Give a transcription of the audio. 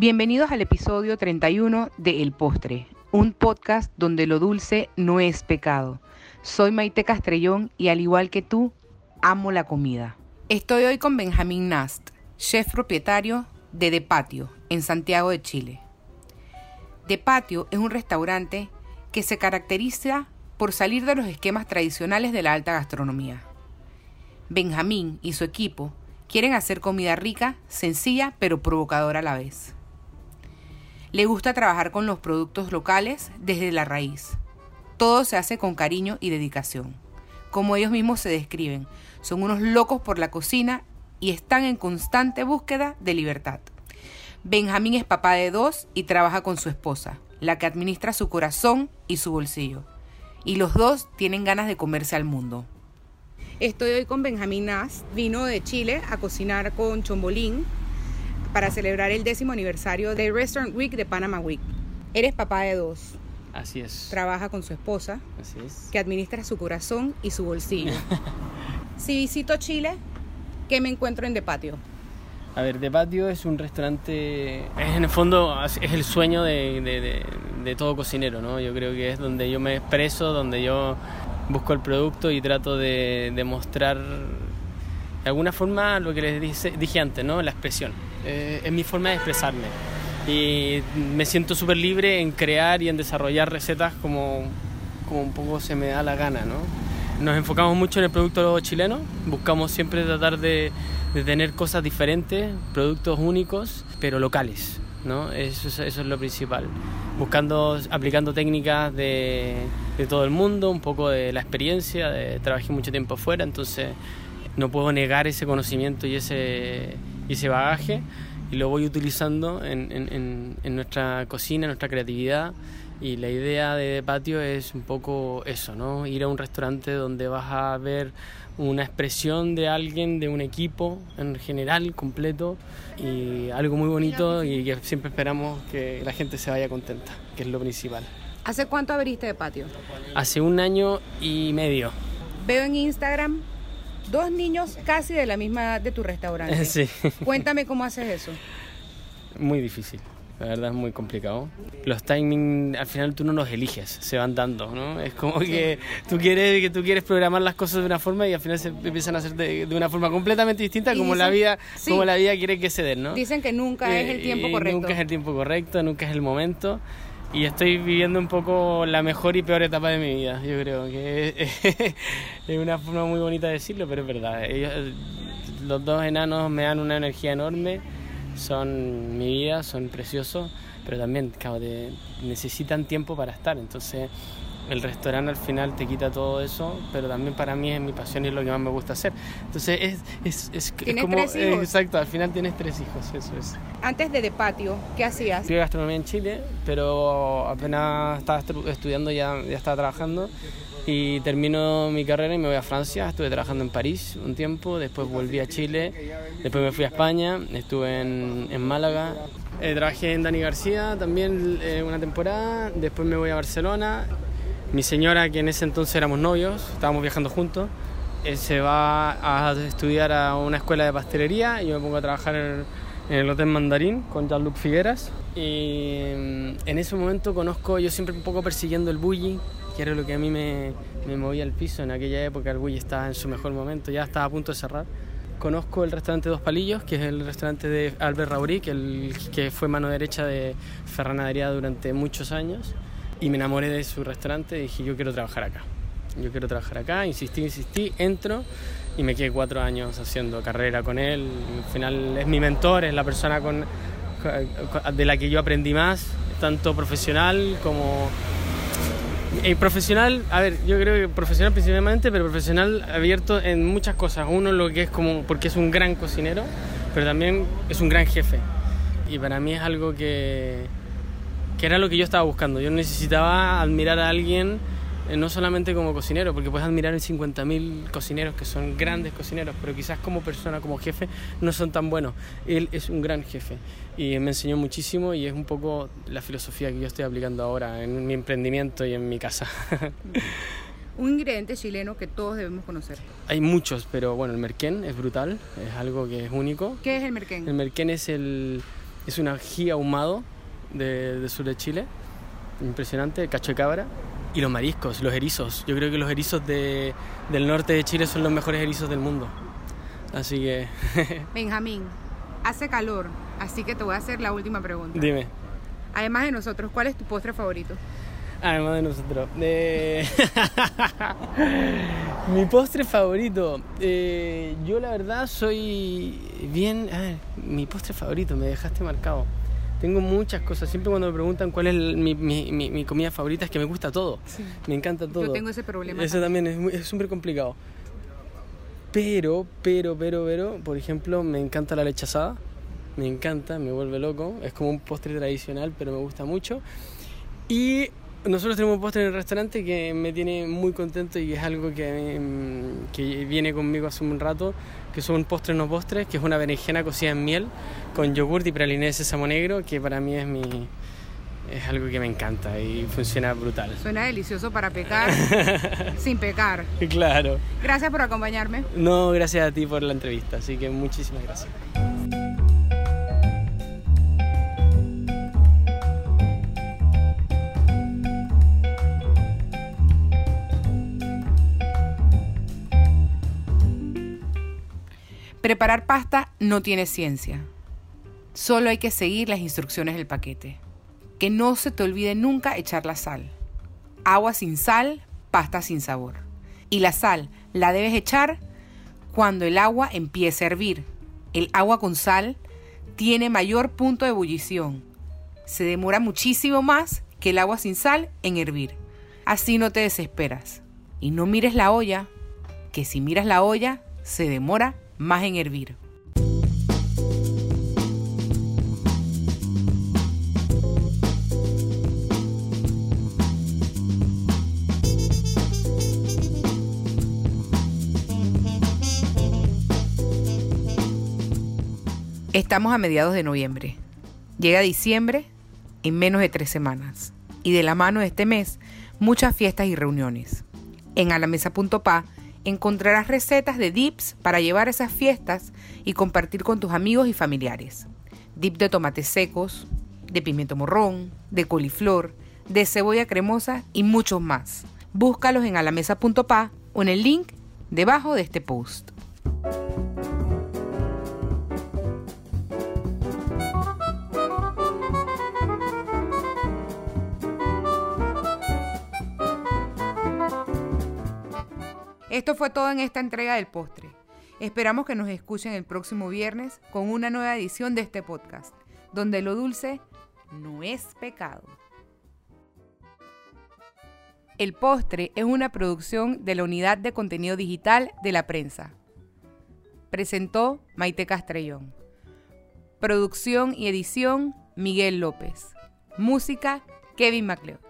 Bienvenidos al episodio 31 de El Postre, un podcast donde lo dulce no es pecado. Soy Maite Castrellón y al igual que tú, amo la comida. Estoy hoy con Benjamín Nast, chef propietario de De Patio, en Santiago de Chile. De Patio es un restaurante que se caracteriza por salir de los esquemas tradicionales de la alta gastronomía. Benjamín y su equipo quieren hacer comida rica, sencilla, pero provocadora a la vez. Le gusta trabajar con los productos locales desde la raíz. Todo se hace con cariño y dedicación. Como ellos mismos se describen, son unos locos por la cocina y están en constante búsqueda de libertad. Benjamín es papá de dos y trabaja con su esposa, la que administra su corazón y su bolsillo. Y los dos tienen ganas de comerse al mundo. Estoy hoy con Benjamín Nas, vino de Chile a cocinar con Chombolín para celebrar el décimo aniversario de Restaurant Week de Panama Week. Eres papá de dos. Así es. Trabaja con su esposa, Así es. que administra su corazón y su bolsillo. si visito Chile, ¿qué me encuentro en De Patio? A ver, De Patio es un restaurante, es en el fondo es el sueño de, de- de- de todo cocinero, ¿no? Yo creo que es donde yo me expreso, donde yo busco el producto y trato de, de mostrar de alguna forma lo que les dije antes, ¿no? La expresión. Eh, es mi forma de expresarme. Y me siento súper libre en crear y en desarrollar recetas como, como un poco se me da la gana, ¿no? Nos enfocamos mucho en el producto chileno, buscamos siempre tratar de, de tener cosas diferentes, productos únicos, pero locales, ¿no? Eso es, eso es lo principal. Buscando, aplicando técnicas de, de todo el mundo, un poco de la experiencia, de, trabajé mucho tiempo afuera, entonces no puedo negar ese conocimiento y ese, y ese bagaje y lo voy utilizando en, en- en- nuestra cocina, en nuestra creatividad. Y la idea de Patio es un poco eso, ¿no? Ir a un restaurante donde vas a ver una expresión de alguien, de un equipo en general, completo, y algo muy bonito y que siempre esperamos que la gente se vaya contenta, que es lo principal. ¿Hace cuánto abriste De Patio? Hace un año y medio. Veo en Instagram dos niños casi de la misma edad de tu restaurante. Sí. Cuéntame cómo haces eso. Muy difícil, la verdad es muy complicado. Los timing al final tú no los eliges, se van dando, ¿no? Es como que tú quieres que tú quieres programar las cosas de una forma y al final se empiezan a hacer de, de una forma completamente distinta como la vida sí. como la vida quiere que se den, ¿no? Dicen que nunca es el Eh, tiempo correcto. Nunca es el tiempo correcto, nunca es el momento. Y estoy viviendo un poco la mejor y peor etapa de mi vida, yo creo que es una forma muy bonita de decirlo, pero es verdad. Ellos, los dos enanos me dan una energía enorme, son mi vida, son preciosos, pero también claro, te- necesitan tiempo para estar. Entonces el restaurante al final te quita todo eso, pero también para mí es mi pasión y es lo que más me gusta hacer. Entonces es, es, es, es ¿Tienes como... tres hijos? exacto, al final tienes tres hijos, eso es. Antes de De Patio, ¿qué hacías? Estudié gastronomía en Chile, pero apenas estaba estu- estudiando ya, ya estaba trabajando y termino mi carrera y me voy a Francia. Estuve trabajando en París un tiempo, después volví a Chile, después me fui a España, estuve en, en Málaga. Eh, trabajé en Dani García también eh, una temporada, después me voy a Barcelona. Mi señora, que en ese entonces éramos novios, estábamos viajando juntos, él se va a estudiar a una escuela de pastelería y yo me pongo a trabajar en, el Hotel Mandarín con Jean-Luc Figueras. Y mm, en ese momento conozco, yo siempre un poco persiguiendo el bully, que era lo que a mí me, movía al piso. En aquella época el bully estaba en su mejor momento, ya estaba a punto de cerrar. Conozco el restaurante Dos Palillos, que es el restaurante de Albert Rauri, que, el, que fue mano derecha de Ferran Adrià durante muchos años. Y me enamoré de su restaurante y dije, yo quiero trabajar acá. Yo quiero trabajar acá, insistí, insistí, entro y me quedé cuatro años haciendo carrera con él. Al final es mi mentor, es la persona con, de la que yo aprendí más, tanto profesional como... Eh, profesional, a ver, yo creo que profesional principalmente, pero profesional abierto en muchas cosas. Uno lo que es como, porque es un gran cocinero, pero también es un gran jefe. Y para mí es algo que, que era lo que yo estaba buscando. Yo necesitaba admirar a alguien eh, no solamente como cocinero, porque puedes admirar en 50.000 cocineros que son grandes cocineros, pero quizás como persona, como jefe, no son tan buenos. Él es un gran jefe y me enseñó muchísimo y es un poco la filosofía que yo estoy aplicando ahora en mi emprendimiento y en mi casa. Un ingrediente chileno que todos debemos conocer. Hay muchos, pero bueno, el merquén es brutal, es algo que es único. ¿Qué es el merquén? El merquén es el, es un ají ahumado de, sur de Chile, impresionante, cacho de cabra. Y los mariscos, los erizos. Yo creo que los erizos de, del norte de Chile son los mejores erizos del mundo. Así que... Benjamín, hace calor, así que te voy a hacer la última pregunta. Dime. Además de nosotros, ¿cuál es tu postre favorito? Además de nosotros. Eh, Mi postre favorito. Eh, yo la verdad soy bien... A ver, mi postre favorito, me dejaste marcado. Tengo muchas cosas. Siempre cuando me preguntan cuál es mi, mi, mi, comida favorita es que me gusta todo. Me encanta todo. Yo tengo ese problema. Eso también, es súper complicado. Pero, pero, pero, pero, por ejemplo, me encanta la leche asada. Me encanta, me vuelve loco. Es como un postre tradicional, pero me gusta mucho. Y nosotros tenemos un postre en el restaurante que me tiene muy contento y es algo que, mm, que viene conmigo hace un rato, que son postres no postres, que es una berenjena cocida en miel con yogurt y praliné de sésamo negro, que para mí es mi es algo que me encanta y funciona brutal. Suena delicioso para pecar sin pecar. Claro. Gracias por acompañarme. No, gracias a ti por la entrevista, así que muchísimas gracias. Preparar pasta no tiene ciencia. Solo hay que seguir las instrucciones del paquete. Que no se te olvide nunca echar la sal. Agua sin sal, pasta sin sabor. Y la sal la debes echar cuando el agua empiece a hervir. El agua con sal tiene mayor punto de ebullición. Se demora muchísimo más que el agua sin sal en hervir. Así no te desesperas. Y no mires la olla, que si miras la olla, se demora más en hervir. Estamos a mediados de noviembre. Llega diciembre en menos de tres semanas. Y de la mano de este mes, muchas fiestas y reuniones. En alamesa.pa encontrarás recetas de dips para llevar a esas fiestas y compartir con tus amigos y familiares. Dip de tomates secos, de pimiento morrón, de coliflor, de cebolla cremosa y muchos más. Búscalos en alamesa.pa o en el link debajo de este post. Esto fue todo en esta entrega del postre. Esperamos que nos escuchen el próximo viernes con una nueva edición de este podcast, donde lo dulce no es pecado. El postre es una producción de la Unidad de Contenido Digital de la Prensa. Presentó Maite Castrellón. Producción y edición Miguel López. Música Kevin MacLeod.